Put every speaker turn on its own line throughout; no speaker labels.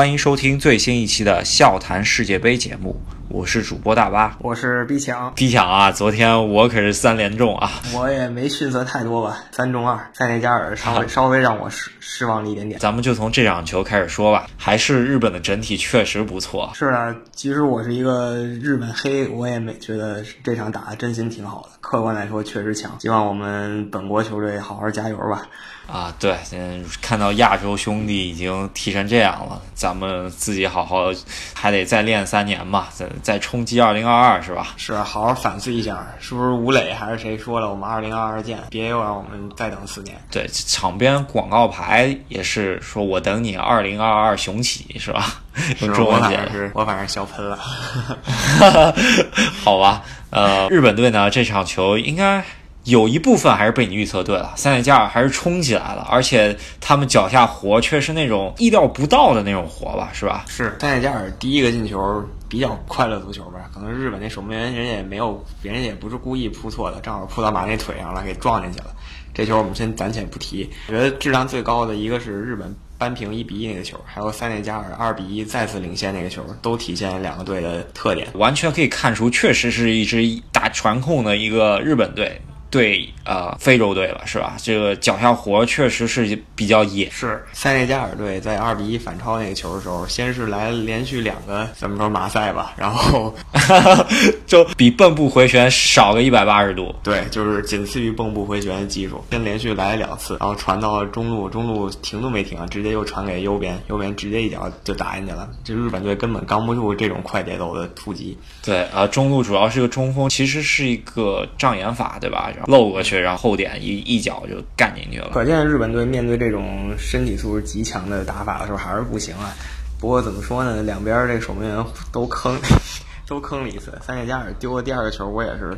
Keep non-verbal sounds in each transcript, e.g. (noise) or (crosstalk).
欢迎收听最新一期的笑谈世界杯节目，我是主播大巴。
我是逼抢，
逼抢啊！昨天我可是三连中啊！
我也没逊色太多吧，三中二。塞内加尔稍微稍微让我失失望了一点点。
咱们就从这场球开始说吧，还是日本的整体确实不错。
是啊，其实我是一个日本黑，我也没觉得这场打的真心挺好的。客观来说，确实强。希望我们本国球队好好加油吧。
啊，对，嗯，看到亚洲兄弟已经踢成这样了，咱们自己好好还得再练三年吧，再再冲击二零二二是吧？
是啊，好好反思一下，是不是吴磊还是谁说了，我们二零二二见，别又让我们再等四年。
对，场边广告牌也是说我等你二零二二雄起是吧？用 (laughs) 中文
我
解
反正是我反正笑喷了。(laughs)
好吧，呃，日本队呢这场球应该有一部分还是被你预测对了，塞内加尔还是冲起来了，而且他们脚下活却是那种意料不到的那种活吧，是吧？
是塞内加尔第一个进球比较快乐足球吧？可能日本那守门员人也没有，别人也不是故意扑错的，正好扑到马内腿上了，给撞进去了。这球我们先暂且不提。我觉得质量最高的一个是日本扳平一比一那个球，还有塞内加尔二比一再次领先那个球，都体现两个队的特点。
完全可以看出，确实是一支打传控的一个日本队对呃非洲队了，是吧？这个脚下活确实是比较野。
是塞内加尔队在二比一反超那个球的时候，先是来连续两个怎么说马赛吧，然后 (laughs)
就比蚌埠回旋少个一百八十度。
对，就是仅次于蚌埠回旋的技术，先连续来了两次，然后传到了中路，中路停都没停，直接又传给右边，右边直接一脚就打进去了。这日本队根本扛不住这种快节奏的突击。
对，呃，中路主要是个中锋，其实是一个障眼法，对吧？然后漏过去，然后后点一一脚就干进去了。
可见日本队面对这种身体素质极强的打法的时候还是不行啊。不过怎么说呢，两边这个守门员都坑，(laughs) 都坑了一次。三内加尔丢了第二个球，我也是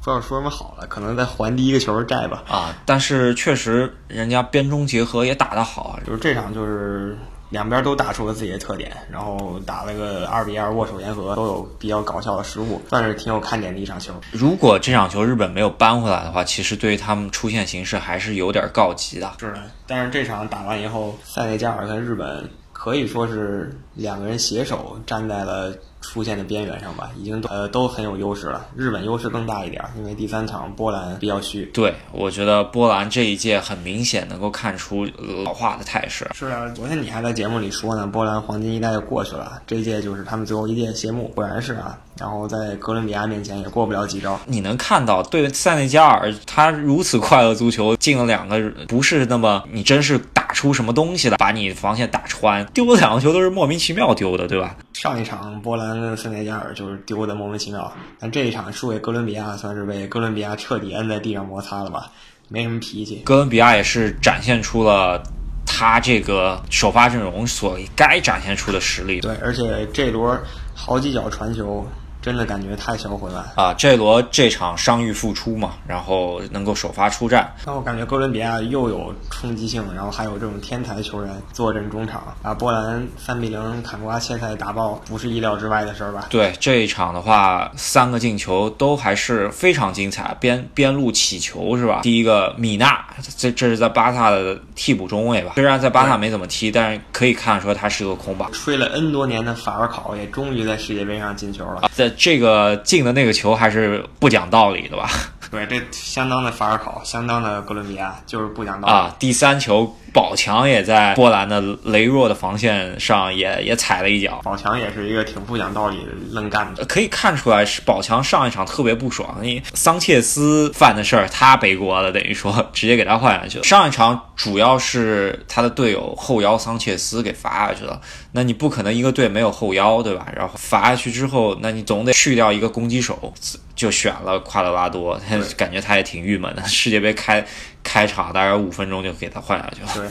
不知道说什么好了，可能在还第一个球的债吧。
啊，但是确实人家边中结合也打得好啊。
就是这场就是两边都打出了自己的特点，然后打了个二比二握手言和，都有比较搞笑的失误，算是挺有看点的一场球。
如果这场球日本没有扳回来的话，其实对于他们出线形势还是有点告急的。
是的，但是这场打完以后，塞内加尔跟日本可以说是两个人携手站在了出现的边缘上吧，已经都呃都很有优势了。日本优势更大一点，因为第三场波兰比较虚。
对，我觉得波兰这一届很明显能够看出老化的态势。
是啊，昨天你还在节目里说呢，波兰黄金一代就过去了，这一届就是他们最后一届谢幕，果然是啊。然后在哥伦比亚面前也过不了几招。
你能看到，对塞内加尔他如此快乐足球，进了两个，不是那么你真是打出什么东西了，把你防线打穿，丢了两个球都是莫名其妙丢的，对吧？
上一场波兰跟塞内加尔就是丢的莫名其妙，但这一场输给哥伦比亚，算是被哥伦比亚彻底摁在地上摩擦了吧，没什么脾气。
哥伦比亚也是展现出了他这个首发阵容所该展现出的实力。
对，而且这轮好几脚传球，真的感觉太销魂了。
啊，这罗这场伤愈复出嘛，然后能够首发出战，
那我感觉哥伦比亚又有冲击性，然后还有这种天才球员坐镇中场，把波兰三比零坎瓜切菜打爆，不是意料之外的事儿吧？
对这一场的话，三个进球都还是非常精彩，边边路起球是吧？第一个米纳，这这是在巴萨的替补中卫吧？虽然在巴萨没怎么踢，但是可以看出他是个空吧。
吹了 N 多年的法尔考也终于在世界杯上进球了。
在这个进的那个球还是不讲道理的吧？
对，这相当的法尔考，相当的哥伦比亚，就是不讲道理。
啊，第三球宝强也在波兰的羸弱的防线上也也踩了一脚。
宝强也是一个挺不讲道理的愣干的。
可以看出来，是宝强上一场特别不爽，因为桑切斯犯的事儿他背锅了，等于说直接给他换下去了。上一场主要是他的队友后腰桑切斯给罚下去了，那你不可能一个队没有后腰对吧？然后罚下去之后，那你总得去掉一个攻击手，就选了夸德拉多，感觉他也挺郁闷的。(laughs) 世界杯开开场大概五分钟就给他换下去了。
对，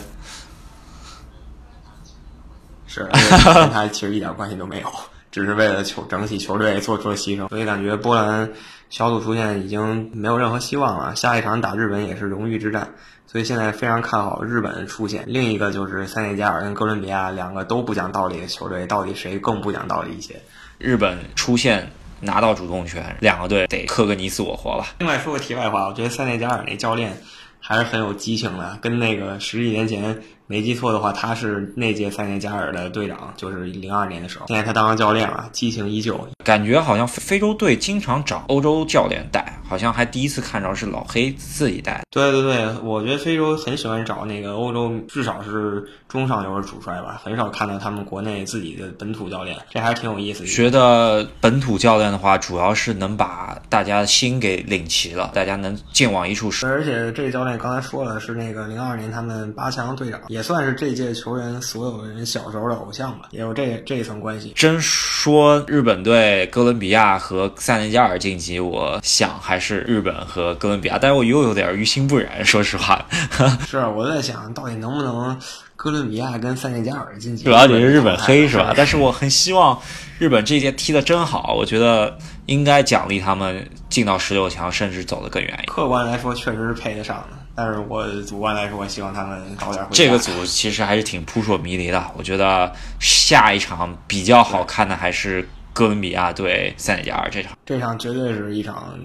是，(laughs) 跟他其实一点关系都没有，只是为了球整体球队做出了牺牲。所以感觉波兰小组出线已经没有任何希望了，下一场打日本也是荣誉之战。所以现在非常看好日本出线。另一个就是塞内加尔跟哥伦比亚两个都不讲道理的球队，到底谁更不讲道理一些？
日本出线拿到主动权，两个队得磕个你死我活吧。
另外说个题外话，我觉得塞内加尔那教练还是很有激情的，跟那个十几年前没记错的话，他是那届塞内加尔的队长，就是零二年的时候。现在他当上教练了，激情依旧。
感觉好像非洲队经常找欧洲教练带，好像还第一次看着是老黑自己带。
对对对，我觉得非洲很喜欢找那个欧洲，至少是中上游的主帅吧，很少看到他们国内自己的本土教练，这还是挺有意思的。
觉得本土教练的话，主要是能把大家的心给领齐了，大家能劲往一处使。
而且这个教练刚才说了，是那个零二年他们八强队长，也算是这届球员所有人小时候的偶像吧，也有这这一层关系。
真说日本队、哥伦比亚和塞内加尔晋级，我想还是日本和哥伦比亚，但是我又有点于心不忍，说实话。(laughs)
是，我在想到底能不能哥伦比亚跟塞内加尔晋级？
主要你是日本黑是吧？但是我很希望日本这届踢的真好，我觉得应该奖励他们进到十六强，甚至走得更远。
客观来说，确实是配得上的。但是我主观来说，我希望他们早点回。
这个组其实还是挺扑朔迷离的。我觉得下一场比较好看的还是哥伦比亚对塞内加尔这场。
这场绝对是一场，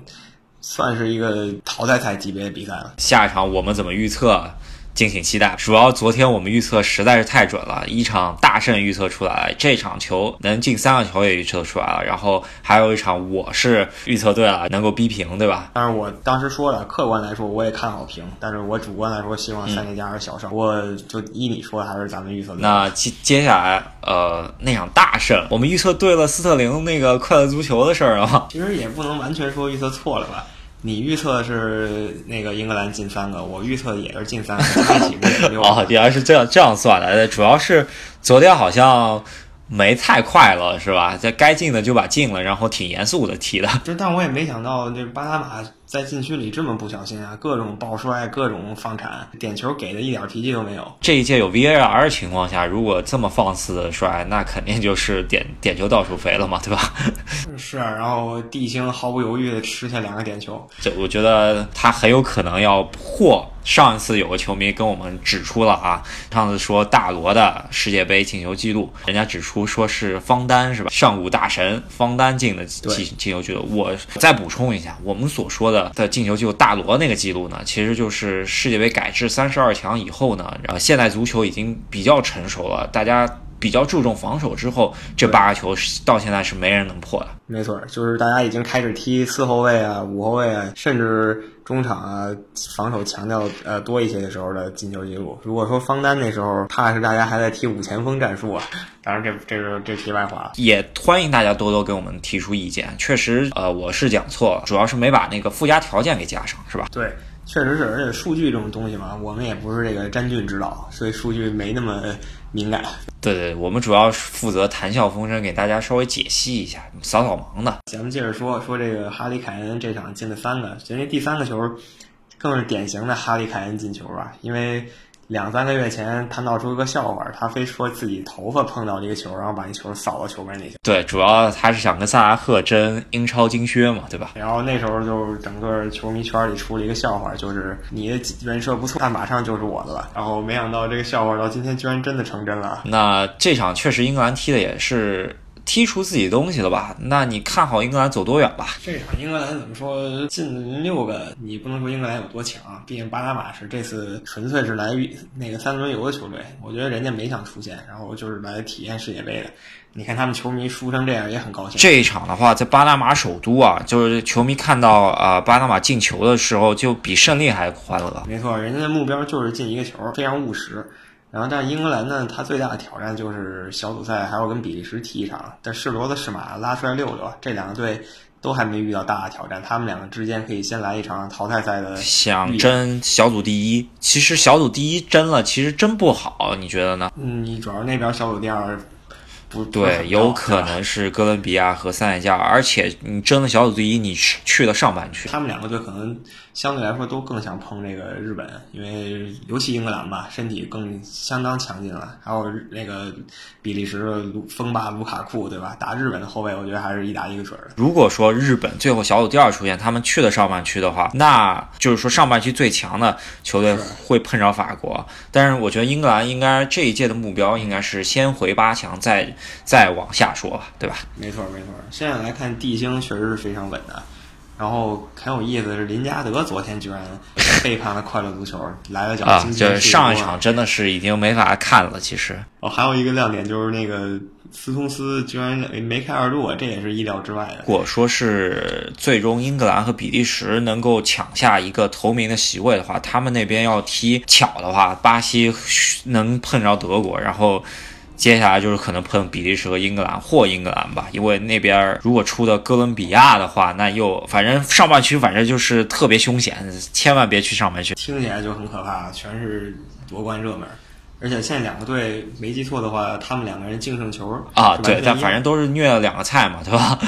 算是一个淘汰赛级别的比赛了。
下一场我们怎么预测？敬请期待。主要昨天我们预测实在是太准了，一场大胜预测出来，这场球能进三个球也预测出来了。然后还有一场我是预测对了，能够逼平，对吧？
但是我当时说了，客观来说我也看好平，但是我主观来说希望塞内加尔小胜。我就依你说，还是咱们预测。
那接接下来呃那场大胜，我们预测对了斯特林那个快乐足球的事儿啊。
其实也不能完全说预测错了吧。你预测是那个英格兰进三个，我预测也是进三个，一起不也六？(laughs) 哦，
原来是这样这样算的，主要是昨天好像没太快了，是吧？这该进的就把进了，然后挺严肃的踢的。
就但我也没想到，这巴拿马。在禁区里这么不小心啊，各种抱摔，各种放铲，点球给的一点脾气都没有。
这一届有 VAR 的情况下，如果这么放肆的摔，那肯定就是点点球到处飞了嘛，对吧？(laughs)
是啊，然后地星毫不犹豫的吃下两个点球，
就我觉得他很有可能要破上一次有个球迷跟我们指出了啊，上次说大罗的世界杯进球记录，人家指出说是方丹是吧？上古大神方丹进的进进球记录。我再补充一下，我们所说的。的进球就大罗那个记录呢，其实就是世界杯改制三十二强以后呢，然后现代足球已经比较成熟了，大家比较注重防守之后，这八个球到现在是没人能破的。
没错，就是大家已经开始踢四后卫啊、五后卫啊，甚至中场啊，防守强调呃多一些的时候的进球记录。如果说方丹那时候，怕是大家还在踢五前锋战术啊。当然，这这是这题外话，
也欢迎大家多多给我们提出意见。确实，呃，我是讲错了，主要是没把那个附加条件给加上，是吧？
对，确实是，而且数据这种东西嘛，我们也不是这个詹俊指导，所以数据没那么敏感。
对对，我们主要是负责谈笑风生，给大家稍微解析一下，扫扫盲的。
咱们接着说说这个哈里凯恩这场进了三个，其实第三个球更是典型的哈里凯恩进球啊，因为。两三个月前，他闹出一个笑话，他非说自己头发碰到了一个球，然后把那球扫到球门里去。
对，主要他是想跟萨拉赫争英超金靴嘛，对吧？
然后那时候就整个球迷圈里出了一个笑话，就是你的人设不错，但马上就是我的了。然后没想到这个笑话到今天居然真的成真了。
那这场确实英格兰踢的也是。踢出自己东西了吧？那你看好英格兰走多远吧？
这场英格兰怎么说进六个？你不能说英格兰有多强，毕竟巴拿马是这次纯粹是来那个三轮游的球队。我觉得人家没想出线，然后就是来体验世界杯的。你看他们球迷输成这样也很高兴。
这一场的话，在巴拿马首都啊，就是球迷看到啊巴拿马进球的时候，就比胜利还欢乐。
没错，人家的目标就是进一个球，非常务实。然后，但是英格兰呢，他最大的挑战就是小组赛还要跟比利时踢一场，但是骡子是马，拉出来遛遛。这两个队都还没遇到大的挑战，他们两个之间可以先来一场淘汰赛的。
想争小组第一，其实小组第一争了，其实真不好，你觉得呢？
嗯，你主要那边小组第二。不
对，有可能是哥伦比亚和塞内加尔，而且你争了小组第一，你去去了上半区，
他们两个队可能相对来说都更想碰这个日本，因为尤其英格兰吧，身体更相当强劲了，还有那个比利时的锋霸卢卡库，对吧？打日本的后卫，我觉得还是一打一个准儿。
如果说日本最后小组第二出现，他们去了上半区的话，那就是说上半区最强的球队会碰上法国，但是我觉得英格兰应该这一届的目标应该是先回八强，再。再往下说吧，对吧？
没错，没错。现在来看，地星确实是非常稳的。然后很有意思的是，林加德昨天居然背叛了快乐足球，来了脚
啊，就是上一场真的是已经没法看了。其实
哦，还有一个亮点就是那个斯通斯居然梅开二度，这也是意料之外的。
如果说是最终英格兰和比利时能够抢下一个头名的席位的话，他们那边要踢巧的话，巴西能碰着德国，然后接下来就是可能碰比利时和英格兰或英格兰吧，因为那边如果出的哥伦比亚的话，那又反正上半区反正就是特别凶险，千万别去上半区。
听起来就很可怕，全是夺冠热门。而且现在两个队没记错的话，他们两个人净胜球
啊，对，但反正都是虐了两个菜嘛，对吧？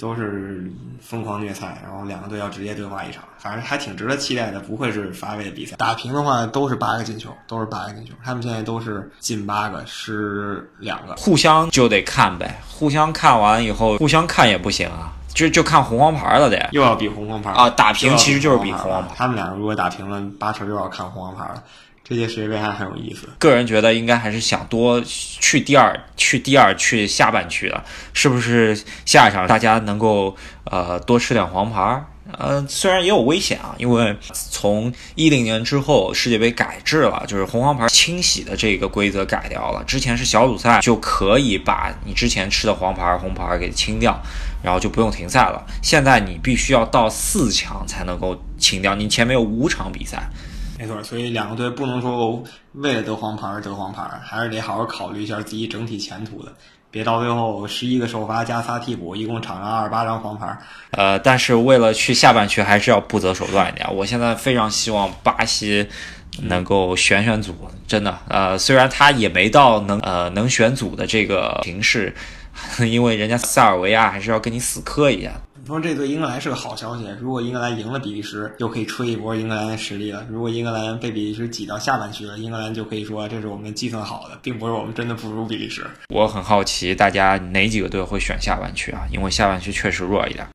都是疯狂虐菜，然后两个队要直接对话一场，反正还挺值得期待的，不会是乏味的比赛。打平的话都是八个进球，都是八个进球，他们现在都是进八个，失两个。
互相就得看呗，互相看完以后，互相看也不行啊，就就看红黄牌了得。
又要比红黄牌
啊打平其实就是比
红
红黄牌
了他们俩如果打平了，八成又要看红黄牌了。这届世界杯还很有意思。
个人觉得应该还是想多去第二，去第二，去下半区的，是不是下一场大家能够呃多吃点黄牌儿？呃，虽然也有危险啊，因为从一零年之后世界杯改制了，就是红黄牌清洗的这个规则改掉了。之前是小组赛就可以把你之前吃的黄牌、红牌给清掉，然后就不用停赛了。现在你必须要到四强才能够清掉，你前面有五场比赛。
没错，所以两个队不能说为了得黄牌而得黄牌，还是得好好考虑一下自己整体前途的，别到最后十一个首发加仨替补，一共场上二十八张黄牌。
呃，但是为了去下半区，还是要不择手段一点。我现在非常希望巴西能够选选组，真的。呃，虽然他也没到能呃能选组的这个形势，(laughs) 因为人家塞尔维亚还是要跟你死磕一下。
说这对英格兰是个好消息，如果英格兰赢了比利时，又可以吹一波英格兰的实力了；如果英格兰被比利时挤到下半区了，英格兰就可以说这是我们计算好的，并不是我们真的不如比利时。
我很好奇，大家哪几个队会选下半区啊？因为下半区确实弱一点。